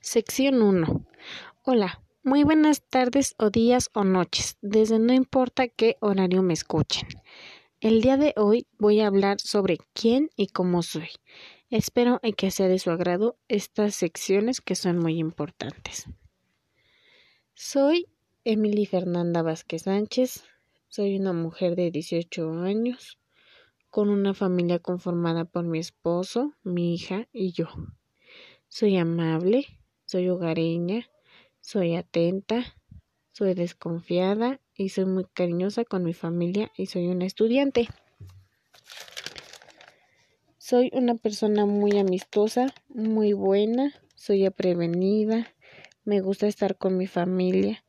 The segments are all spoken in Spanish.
Sección 1. Hola, muy buenas tardes o días o noches, desde no importa qué horario me escuchen. El día de hoy voy a hablar sobre quién y cómo soy. Espero que sea de su agrado estas secciones que son muy importantes. Soy Emily Fernanda Vázquez Sánchez, soy una mujer de 18 años, con una familia conformada por mi esposo, mi hija y yo. Soy amable, soy hogareña, soy atenta, soy desconfiada y soy muy cariñosa con mi familia y soy una estudiante. Soy una persona muy amistosa, muy buena, soy prevenida, me gusta estar con mi familia,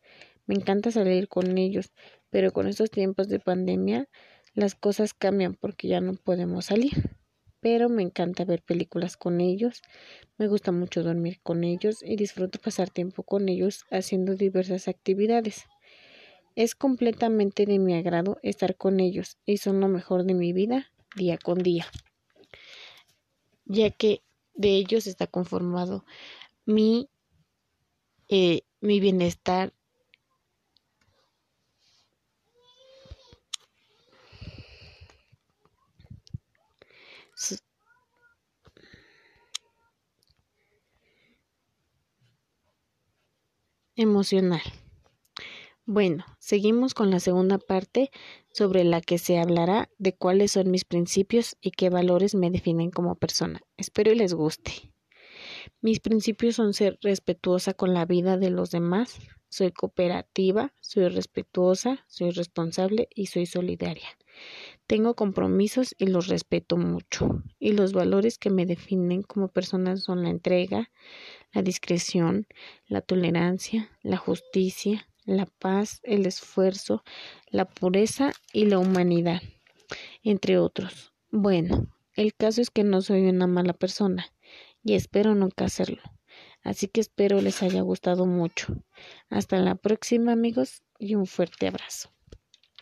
me encanta salir con ellos, pero con estos tiempos de pandemia las cosas cambian porque ya no podemos salir. Pero me encanta ver películas con ellos, me gusta mucho dormir con ellos y disfruto pasar tiempo con ellos haciendo diversas actividades. Es completamente de mi agrado estar con ellos y son lo mejor de mi vida día con día, ya que de ellos está conformado mi, eh, mi bienestar emocional. Bueno, seguimos con la segunda parte sobre la que se hablará de cuáles son mis principios y qué valores me definen como persona. Espero y les guste. Mis principios son ser respetuosa con la vida de los demás, soy cooperativa, soy respetuosa, soy responsable y soy solidaria. Tengo compromisos y los respeto mucho. Y los valores que me definen como persona son la entrega, la discreción, la tolerancia, la justicia, la paz, el esfuerzo, la pureza y la humanidad, entre otros. Bueno, el caso es que no soy una mala persona y espero nunca hacerlo. Así que espero les haya gustado mucho. Hasta la próxima amigos y un fuerte abrazo.